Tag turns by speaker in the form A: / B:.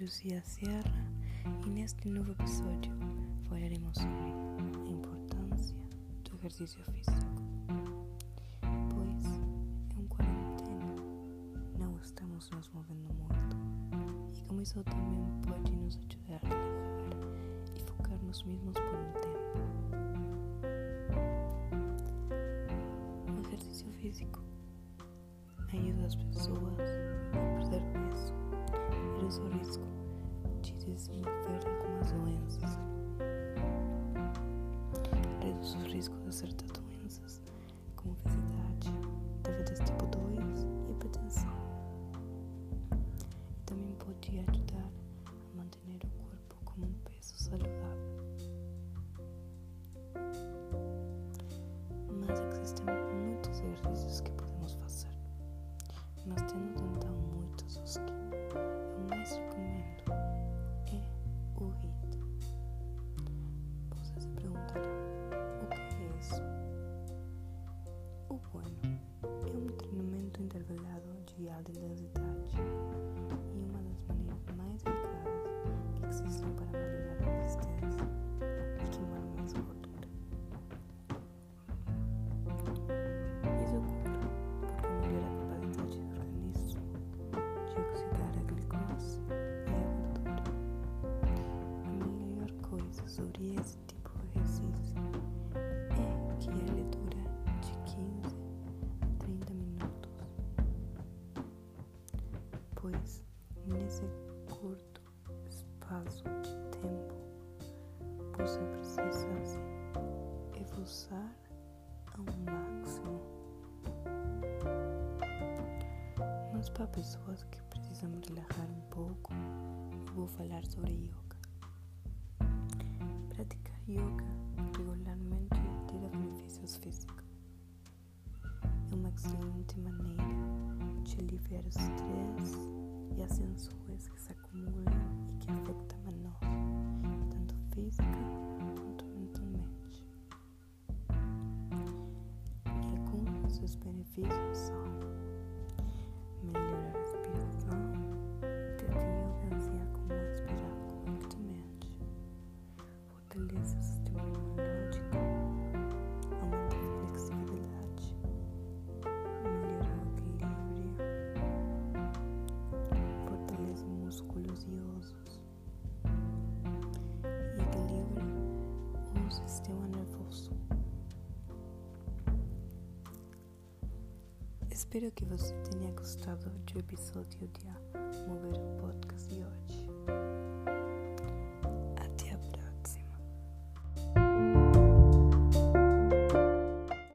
A: Lucia Sierra e neste novo episódio falaremos sobre a importância do exercício físico. Pois em quarentena não estamos nos movendo muito e como isso também pode nos ajudar a relaxar e focar nos mesmos por um tempo. O exercício físico ajuda as pessoas risco de desenvolver algumas doenças. Reduz o risco de certas doenças, como obesidade, de intensidade e uma das maneiras mais eficazes que existem para melhorar a resistência e queimar mais gordura. Isso ocorre porque melhora a capacidade do organismo de oxidar a glicose e a gordura. A melhor coisa sobre esse pois nesse curto espaço de tempo você precisa se esforçar ao máximo. Mas para pessoas que precisam relaxar um pouco, eu vou falar sobre yoga. Praticar yoga regularmente terá benefícios físicos. É uma excelente maneira de aliviar o estresse dos benefícios são melhora a respiração, yoga ensina como respirar corretamente, fortalece o sistema imunológico, aumenta a flexibilidade, melhora o equilíbrio, fortalece músculos e ossos. E equilibra o sistema nervoso. Espero que você tenha gostado do episódio de Mover